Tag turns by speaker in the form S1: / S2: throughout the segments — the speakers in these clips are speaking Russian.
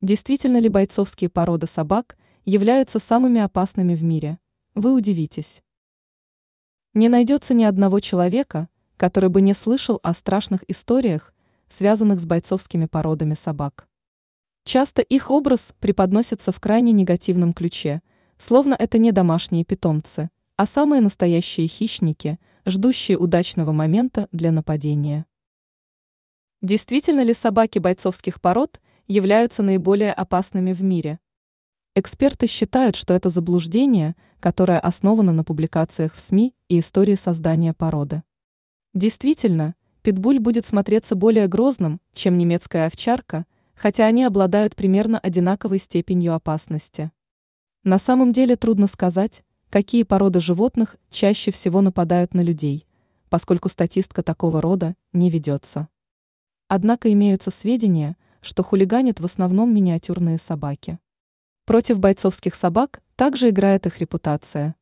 S1: Действительно ли бойцовские породы собак являются самыми опасными в мире? Вы удивитесь. Не найдется ни одного человека, который бы не слышал о страшных историях, связанных с бойцовскими породами собак. Часто их образ преподносится в крайне негативном ключе, словно это не домашние питомцы, а самые настоящие хищники, ждущие удачного момента для нападения. Действительно ли собаки бойцовских пород являются наиболее опасными в мире? Эксперты считают, что это заблуждение, которое основано на публикациях в СМИ и истории создания породы. Действительно, питбуль будет смотреться более грозным, чем немецкая овчарка, хотя они обладают примерно одинаковой степенью опасности. На самом деле трудно сказать, какие породы животных чаще всего нападают на людей, поскольку статистика такого рода не ведется. Однако имеются сведения, что хулиганят в основном миниатюрные собаки. Против бойцовских собак также играет их репутация.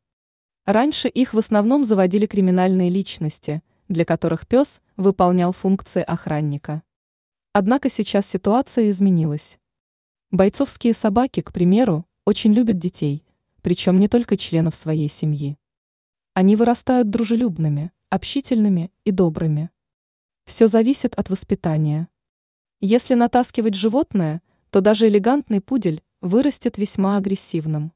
S1: Раньше их в основном заводили криминальные личности, для которых пес выполнял функции охранника. Однако сейчас ситуация изменилась. Бойцовские собаки, к примеру, очень любят детей, причем не только членов своей семьи. Они вырастают дружелюбными, общительными и добрыми. Все зависит от воспитания. Если натаскивать животное, то даже элегантный пудель вырастет весьма агрессивным.